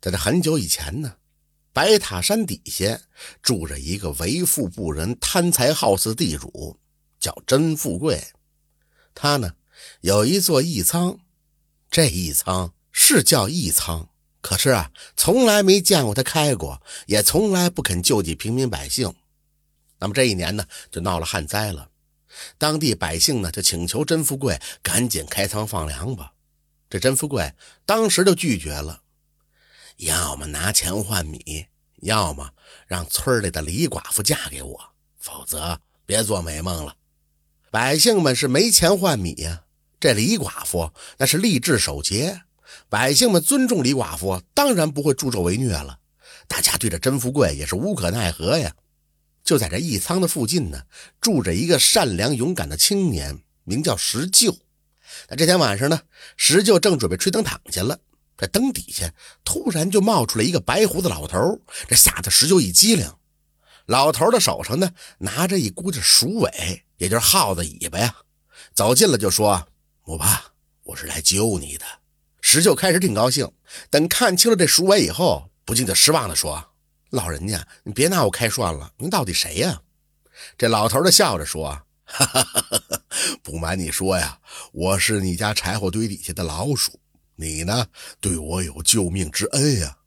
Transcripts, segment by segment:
在这很久以前呢，白塔山底下住着一个为富不仁、贪财好色地主，叫甄富贵。他呢有一座义仓，这义仓是叫义仓，可是啊，从来没见过他开过，也从来不肯救济平民百姓。那么这一年呢，就闹了旱灾了，当地百姓呢就请求甄富贵赶紧开仓放粮吧。这甄富贵当时就拒绝了。要么拿钱换米，要么让村里的李寡妇嫁给我，否则别做美梦了。百姓们是没钱换米呀，这李寡妇那是立志守节，百姓们尊重李寡妇，当然不会助纣为虐了。大家对着甄富贵也是无可奈何呀。就在这义仓的附近呢，住着一个善良勇敢的青年，名叫石臼。那这天晚上呢，石臼正准备吹灯躺下了。这灯底下突然就冒出来一个白胡子老头，这吓得石秀一激灵。老头的手上呢拿着一股子鼠尾，也就是耗子尾巴呀。走近了就说：“不怕，我是来救你的。”石秀开始挺高兴，等看清了这鼠尾以后，不禁就失望地说：“老人家，你别拿我开涮了，您到底谁呀？”这老头的笑着说：“哈哈哈哈不瞒你说呀，我是你家柴火堆底下的老鼠。”你呢，对我有救命之恩呀！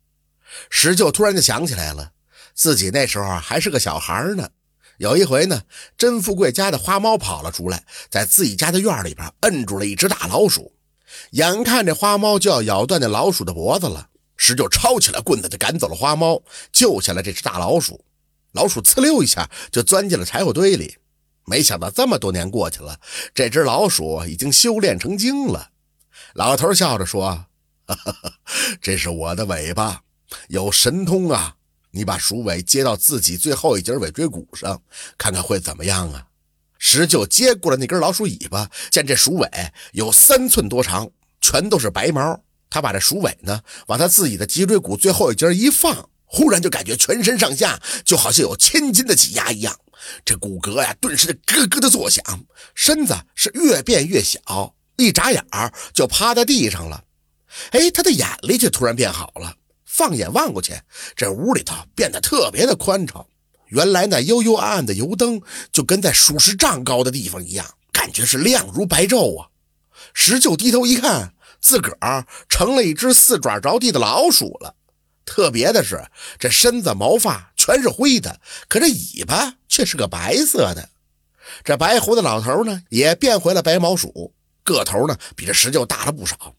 石臼突然就想起来了，自己那时候还是个小孩呢。有一回呢，甄富贵家的花猫跑了出来，在自己家的院里边摁住了一只大老鼠，眼看这花猫就要咬断那老鼠的脖子了，石臼抄起来棍子就赶走了花猫，救下了这只大老鼠。老鼠呲溜一下就钻进了柴火堆里，没想到这么多年过去了，这只老鼠已经修炼成精了。老头笑着说：“这是我的尾巴，有神通啊！你把鼠尾接到自己最后一节尾椎骨上，看看会怎么样啊？”石臼接过了那根老鼠尾巴，见这鼠尾有三寸多长，全都是白毛。他把这鼠尾呢往他自己的脊椎骨最后一节一放，忽然就感觉全身上下就好像有千斤的挤压一样，这骨骼呀顿时的咯咯的作响，身子是越变越小。一眨眼儿就趴在地上了，哎，他的眼力却突然变好了。放眼望过去，这屋里头变得特别的宽敞。原来那幽幽暗暗的油灯，就跟在数十丈高的地方一样，感觉是亮如白昼啊。石臼低头一看，自个儿成了一只四爪着地的老鼠了。特别的是，这身子毛发全是灰的，可这尾巴却是个白色的。这白胡子老头呢，也变回了白毛鼠。个头呢，比这石臼大了不少，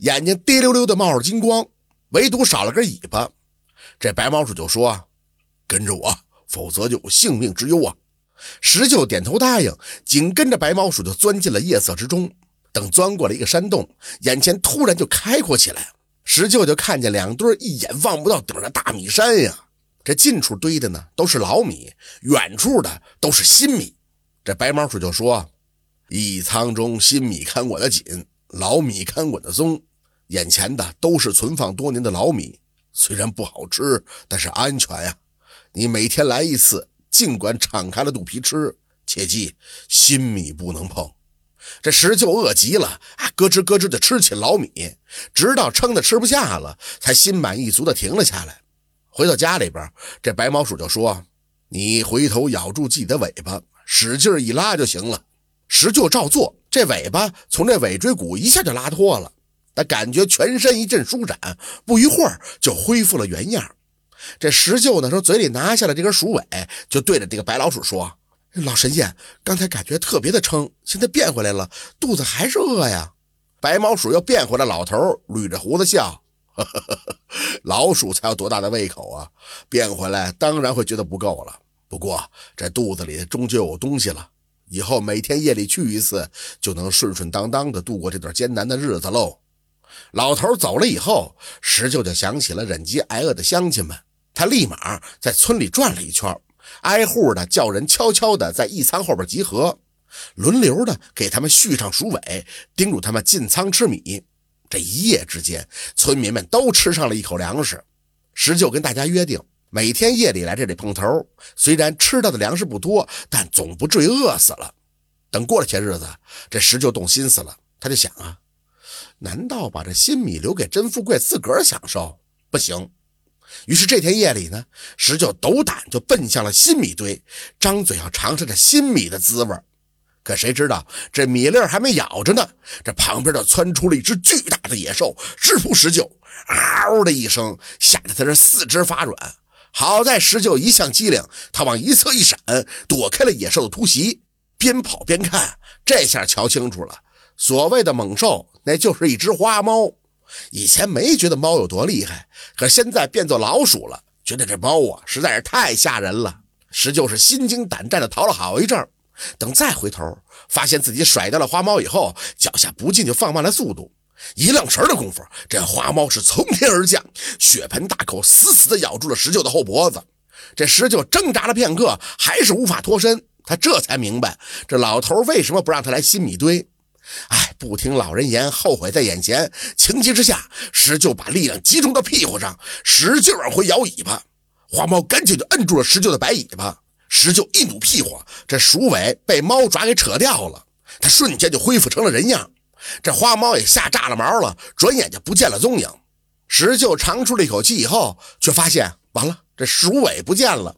眼睛滴溜溜的冒着金光，唯独少了根尾巴。这白毛鼠就说：“跟着我，否则就有性命之忧啊！”石臼点头答应，紧跟着白毛鼠就钻进了夜色之中。等钻过了一个山洞，眼前突然就开阔起来，石臼就看见两堆一眼望不到顶的大米山呀。这近处堆的呢都是老米，远处的都是新米。这白毛鼠就说。一仓中新米看管的紧，老米看管的松。眼前的都是存放多年的老米，虽然不好吃，但是安全呀。你每天来一次，尽管敞开了肚皮吃，切记新米不能碰。这石臼饿极了，咯吱咯吱的吃起老米，直到撑得吃不下了，才心满意足的停了下来。回到家里边，这白毛鼠就说：“你回头咬住自己的尾巴，使劲一拉就行了。”石臼照做，这尾巴从这尾椎骨一下就拉脱了，他感觉全身一阵舒展，不一会儿就恢复了原样。这石臼呢，从嘴里拿下了这根鼠尾，就对着这个白老鼠说：“老神仙，刚才感觉特别的撑，现在变回来了，肚子还是饿呀。”白毛鼠又变回来，老头捋着胡子笑：“老鼠才有多大的胃口啊？变回来当然会觉得不够了，不过这肚子里终究有东西了。”以后每天夜里去一次，就能顺顺当当的度过这段艰难的日子喽。老头走了以后，石舅就想起了忍饥挨饿的乡亲们，他立马在村里转了一圈，挨户的叫人悄悄的在义仓后边集合，轮流的给他们续上鼠尾，叮嘱他们进仓吃米。这一夜之间，村民们都吃上了一口粮食。石舅跟大家约定。每天夜里来这里碰头，虽然吃到的粮食不多，但总不至于饿死了。等过了些日子，这石就动心思了，他就想啊，难道把这新米留给甄富贵自个儿享受？不行。于是这天夜里呢，石就斗胆就奔向了新米堆，张嘴要尝尝这新米的滋味。可谁知道这米粒还没咬着呢，这旁边就窜出了一只巨大的野兽，直扑石臼，嗷的一声，吓得他这四肢发软。好在石臼一向机灵，他往一侧一闪，躲开了野兽的突袭。边跑边看，这下瞧清楚了，所谓的猛兽，那就是一只花猫。以前没觉得猫有多厉害，可现在变做老鼠了，觉得这猫啊实在是太吓人了。石臼是心惊胆战的逃了好一阵，等再回头，发现自己甩掉了花猫以后，脚下不禁就放慢了速度。一愣神的功夫，这花猫是从天而降，血盆大口死死地咬住了石臼的后脖子。这石臼挣扎了片刻，还是无法脱身。他这才明白，这老头为什么不让他来新米堆。哎，不听老人言，后悔在眼前。情急之下，石臼把力量集中到屁股上，使劲往回摇尾巴。花猫赶紧就摁住了石臼的白尾巴。石臼一努屁股，这鼠尾被猫爪给扯掉了，他瞬间就恢复成了人样。这花猫也吓炸了毛了，转眼就不见了踪影。石臼长出了一口气以后，却发现完了，这鼠尾不见了。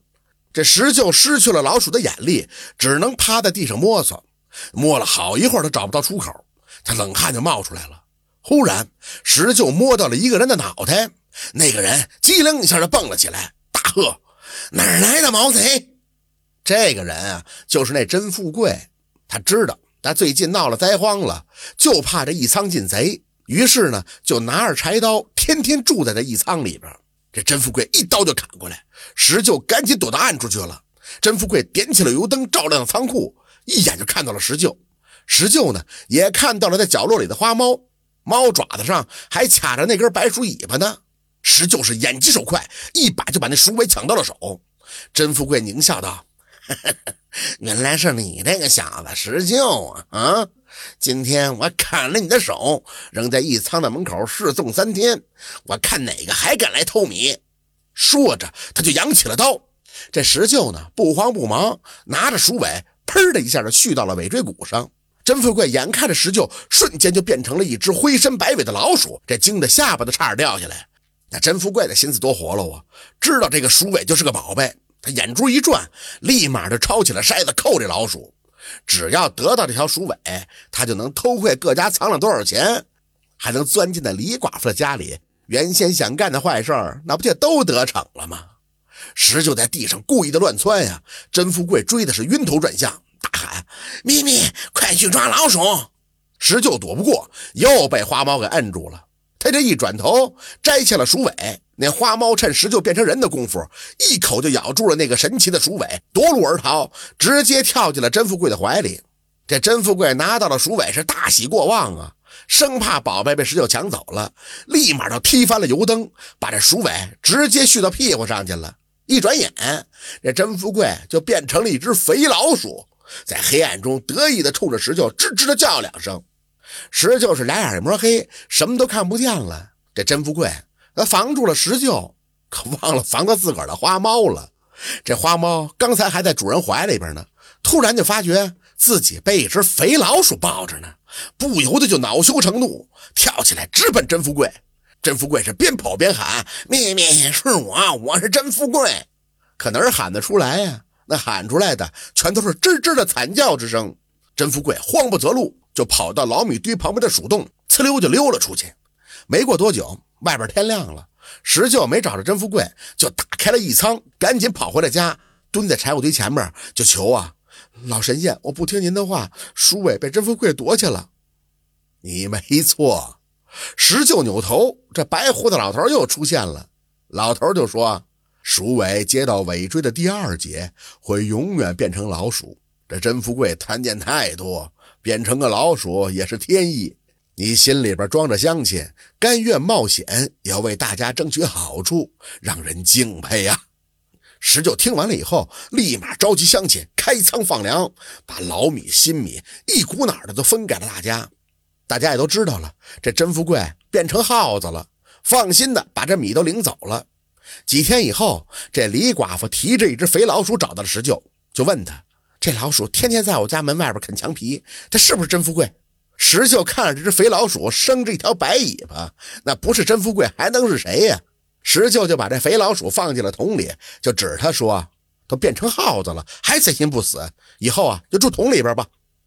这石臼失去了老鼠的眼力，只能趴在地上摸索。摸了好一会儿都找不到出口，他冷汗就冒出来了。忽然，石臼摸到了一个人的脑袋，那个人机灵一下就蹦了起来，大喝：“哪来的毛贼？”这个人啊，就是那甄富贵。他知道他最近闹了灾荒了，就怕这一仓进贼，于是呢，就拿着柴刀，天天住在这一仓里边。这甄富贵一刀就砍过来，石臼赶紧躲到暗处去了。甄富贵点起了油灯，照亮了仓库。一眼就看到了石臼，石臼呢也看到了在角落里的花猫，猫爪子上还卡着那根白鼠尾巴呢。石臼是眼疾手快，一把就把那鼠尾抢到了手。甄富贵狞笑道：“ 原来是你这个小子石臼啊！啊，今天我砍了你的手，扔在一仓的门口示众三天，我看哪个还敢来偷米。”说着，他就扬起了刀。这石臼呢不慌不忙，拿着鼠尾。砰的一下就续到了尾椎骨上，甄富贵眼看着石臼瞬间就变成了一只灰身白尾的老鼠，这惊得下巴都差点掉下来。那甄富贵的心思多活络啊，知道这个鼠尾就是个宝贝，眼珠一转，立马就抄起了筛子扣这老鼠。只要得到这条鼠尾，他就能偷窥各家藏了多少钱，还能钻进那李寡妇的家里。原先想干的坏事儿，那不就都得逞了吗？石就在地上故意的乱窜呀，甄富贵追的是晕头转向，大喊：“咪咪，快去抓老鼠！”石就躲不过，又被花猫给摁住了。他这一转头，摘下了鼠尾，那花猫趁石臼变成人的功夫，一口就咬住了那个神奇的鼠尾，夺路而逃，直接跳进了甄富贵的怀里。这甄富贵拿到了鼠尾，是大喜过望啊，生怕宝贝被石臼抢走了，立马就踢翻了油灯，把这鼠尾直接续到屁股上去了。一转眼，这甄富贵就变成了一只肥老鼠，在黑暗中得意地冲着石臼吱吱地叫两声。石臼是俩眼一抹黑，什么都看不见了。这甄富贵他防住了石臼，可忘了防他自个儿的花猫了。这花猫刚才还在主人怀里边呢，突然就发觉自己被一只肥老鼠抱着呢，不由得就恼羞成怒，跳起来直奔甄富贵。甄富贵是边跑边喊：“秘密是我，我是甄富贵。”可哪喊得出来呀？那喊出来的全都是吱吱的惨叫之声。甄富贵慌不择路，就跑到老米堆旁边的鼠洞，呲溜就溜了出去。没过多久，外边天亮了，石臼没找着甄富贵，就打开了一仓，赶紧跑回了家，蹲在柴火堆前面就求啊：“老神仙，我不听您的话，鼠尾被甄富贵夺去了。”你没错。石臼扭头，这白胡子老头又出现了。老头就说：“鼠尾接到尾椎的第二节，会永远变成老鼠。这甄富贵贪念太多，变成个老鼠也是天意。你心里边装着乡亲，甘愿冒险，也要为大家争取好处，让人敬佩呀。”石臼听完了以后，立马召集乡亲开仓放粮，把老米、新米一股脑的都分给了大家。大家也都知道了，这甄富贵变成耗子了，放心的把这米都领走了。几天以后，这李寡妇提着一只肥老鼠找到了石臼，就问他：“这老鼠天天在我家门外边啃墙皮，它是不是甄富贵？”石秀看着这只肥老鼠，生着一条白尾巴，那不是甄富贵还能是谁呀？石秀就把这肥老鼠放进了桶里，就指他说：“都变成耗子了，还死心不死，以后啊就住桶里边吧。”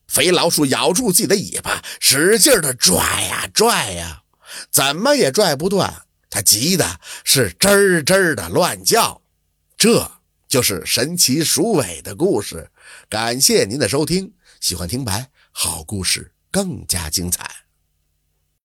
肥老鼠咬住自己的尾巴，使劲的拽呀拽呀，怎么也拽不断。他急的是吱吱的乱叫。这就是神奇鼠尾的故事。感谢您的收听，喜欢听白好故事更加精彩。